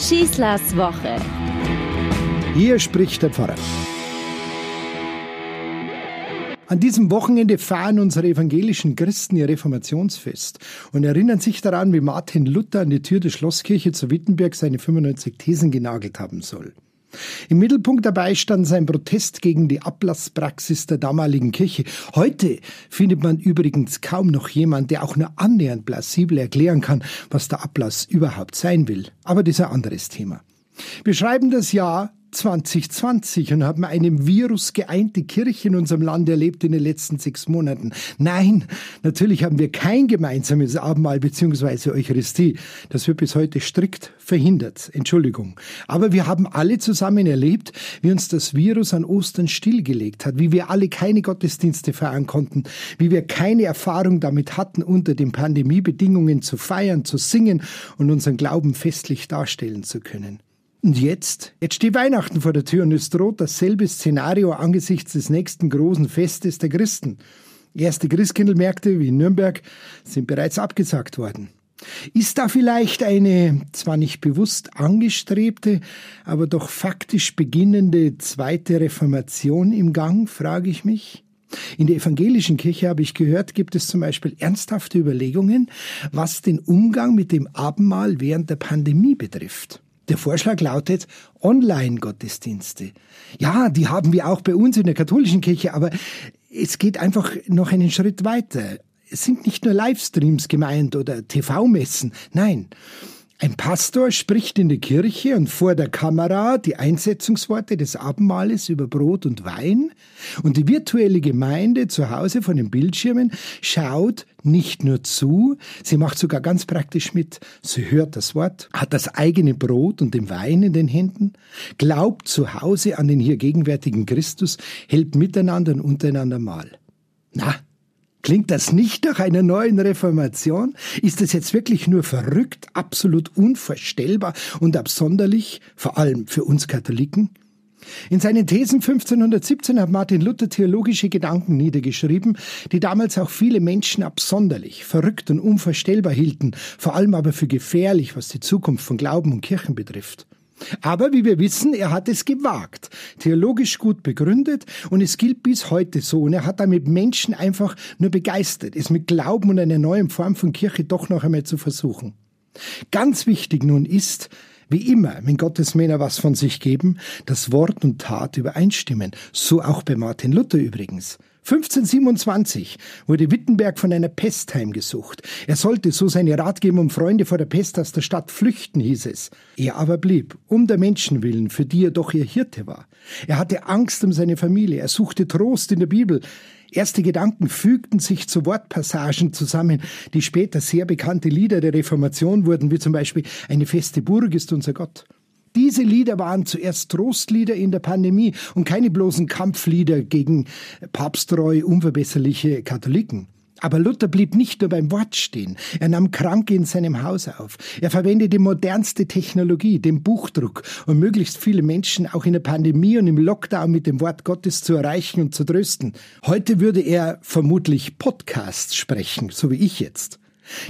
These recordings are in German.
Schießlers Woche. Hier spricht der Pfarrer. An diesem Wochenende feiern unsere evangelischen Christen ihr Reformationsfest und erinnern sich daran, wie Martin Luther an die Tür der Schlosskirche zu Wittenberg seine 95 Thesen genagelt haben soll. Im Mittelpunkt dabei stand sein Protest gegen die Ablasspraxis der damaligen Kirche. Heute findet man übrigens kaum noch jemand, der auch nur annähernd plausibel erklären kann, was der Ablass überhaupt sein will. Aber das ist ein anderes Thema. Wir schreiben das Jahr 2020 und haben eine Virus geeinte Kirche in unserem Land erlebt in den letzten sechs Monaten. Nein, natürlich haben wir kein gemeinsames Abendmahl bzw. Eucharistie. Das wird bis heute strikt verhindert. Entschuldigung. Aber wir haben alle zusammen erlebt, wie uns das Virus an Ostern stillgelegt hat, wie wir alle keine Gottesdienste feiern konnten, wie wir keine Erfahrung damit hatten, unter den Pandemiebedingungen zu feiern, zu singen und unseren Glauben festlich darstellen zu können. Und jetzt? Jetzt steht Weihnachten vor der Tür und es droht dasselbe Szenario angesichts des nächsten großen Festes der Christen. Erste Christkindlmärkte wie in Nürnberg sind bereits abgesagt worden. Ist da vielleicht eine zwar nicht bewusst angestrebte, aber doch faktisch beginnende zweite Reformation im Gang, frage ich mich? In der evangelischen Kirche habe ich gehört, gibt es zum Beispiel ernsthafte Überlegungen, was den Umgang mit dem Abendmahl während der Pandemie betrifft. Der Vorschlag lautet Online-Gottesdienste. Ja, die haben wir auch bei uns in der katholischen Kirche, aber es geht einfach noch einen Schritt weiter. Es sind nicht nur Livestreams gemeint oder TV-Messen. Nein. Ein Pastor spricht in der Kirche und vor der Kamera die Einsetzungsworte des Abendmahles über Brot und Wein und die virtuelle Gemeinde zu Hause von den Bildschirmen schaut nicht nur zu, sie macht sogar ganz praktisch mit. Sie hört das Wort, hat das eigene Brot und den Wein in den Händen, glaubt zu Hause an den hier gegenwärtigen Christus, hält miteinander und untereinander Mahl. Na, Klingt das nicht nach einer neuen Reformation? Ist es jetzt wirklich nur verrückt, absolut unvorstellbar und absonderlich, vor allem für uns Katholiken? In seinen Thesen 1517 hat Martin Luther theologische Gedanken niedergeschrieben, die damals auch viele Menschen absonderlich, verrückt und unvorstellbar hielten, vor allem aber für gefährlich, was die Zukunft von Glauben und Kirchen betrifft. Aber wie wir wissen, er hat es gewagt, theologisch gut begründet und es gilt bis heute so. Und er hat damit Menschen einfach nur begeistert, es mit Glauben und einer neuen Form von Kirche doch noch einmal zu versuchen. Ganz wichtig nun ist, wie immer, wenn Gottes Männer was von sich geben, dass Wort und Tat übereinstimmen. So auch bei Martin Luther übrigens. 1527 wurde Wittenberg von einer Pest heimgesucht. Er sollte, so seine Ratgeber und Freunde vor der Pest aus der Stadt flüchten, hieß es. Er aber blieb, um der Menschen willen, für die er doch ihr Hirte war. Er hatte Angst um seine Familie, er suchte Trost in der Bibel. Erste Gedanken fügten sich zu Wortpassagen zusammen, die später sehr bekannte Lieder der Reformation wurden, wie zum Beispiel Eine feste Burg ist unser Gott. Diese Lieder waren zuerst Trostlieder in der Pandemie und keine bloßen Kampflieder gegen papsttreu unverbesserliche Katholiken. Aber Luther blieb nicht nur beim Wort stehen. Er nahm Kranke in seinem Haus auf. Er verwendete modernste Technologie, den Buchdruck, um möglichst viele Menschen auch in der Pandemie und im Lockdown mit dem Wort Gottes zu erreichen und zu trösten. Heute würde er vermutlich Podcasts sprechen, so wie ich jetzt.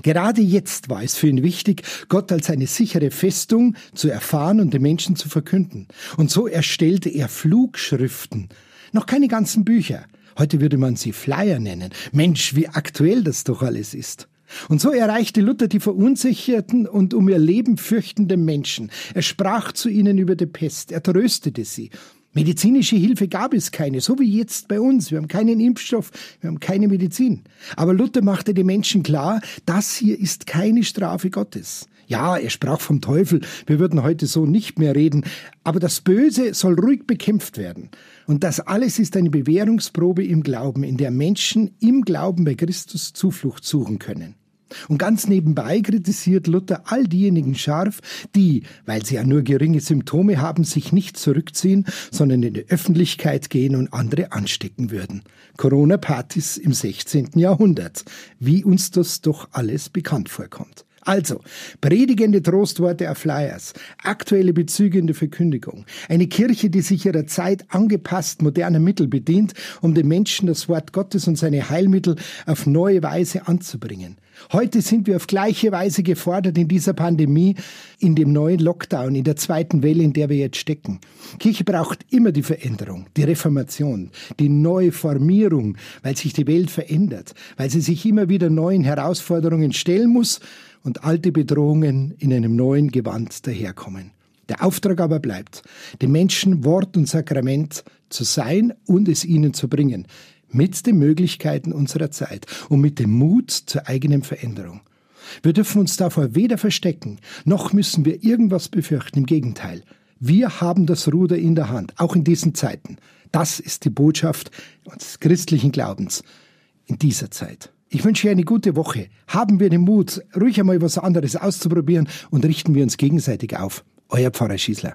Gerade jetzt war es für ihn wichtig, Gott als eine sichere Festung zu erfahren und den Menschen zu verkünden. Und so erstellte er Flugschriften, noch keine ganzen Bücher. Heute würde man sie Flyer nennen. Mensch, wie aktuell das doch alles ist. Und so erreichte Luther die verunsicherten und um ihr Leben fürchtenden Menschen. Er sprach zu ihnen über die Pest, er tröstete sie Medizinische Hilfe gab es keine, so wie jetzt bei uns. Wir haben keinen Impfstoff, wir haben keine Medizin. Aber Luther machte den Menschen klar, das hier ist keine Strafe Gottes. Ja, er sprach vom Teufel, wir würden heute so nicht mehr reden, aber das Böse soll ruhig bekämpft werden. Und das alles ist eine Bewährungsprobe im Glauben, in der Menschen im Glauben bei Christus Zuflucht suchen können. Und ganz nebenbei kritisiert Luther all diejenigen scharf, die, weil sie ja nur geringe Symptome haben, sich nicht zurückziehen, sondern in die Öffentlichkeit gehen und andere anstecken würden. Corona-Partys im 16. Jahrhundert, wie uns das doch alles bekannt vorkommt. Also, predigende Trostworte auf Flyers, aktuelle Bezüge in der Verkündigung, eine Kirche, die sich ihrer Zeit angepasst moderner Mittel bedient, um den Menschen das Wort Gottes und seine Heilmittel auf neue Weise anzubringen. Heute sind wir auf gleiche Weise gefordert in dieser Pandemie, in dem neuen Lockdown, in der zweiten Welle, in der wir jetzt stecken. Kirche braucht immer die Veränderung, die Reformation, die Neuformierung, weil sich die Welt verändert, weil sie sich immer wieder neuen Herausforderungen stellen muss und alte Bedrohungen in einem neuen Gewand daherkommen. Der Auftrag aber bleibt, den Menschen Wort und Sakrament zu sein und es ihnen zu bringen mit den Möglichkeiten unserer Zeit und mit dem Mut zur eigenen Veränderung. Wir dürfen uns davor weder verstecken, noch müssen wir irgendwas befürchten. Im Gegenteil. Wir haben das Ruder in der Hand, auch in diesen Zeiten. Das ist die Botschaft unseres christlichen Glaubens in dieser Zeit. Ich wünsche dir eine gute Woche. Haben wir den Mut, ruhig einmal was anderes auszuprobieren und richten wir uns gegenseitig auf. Euer Pfarrer Schießler.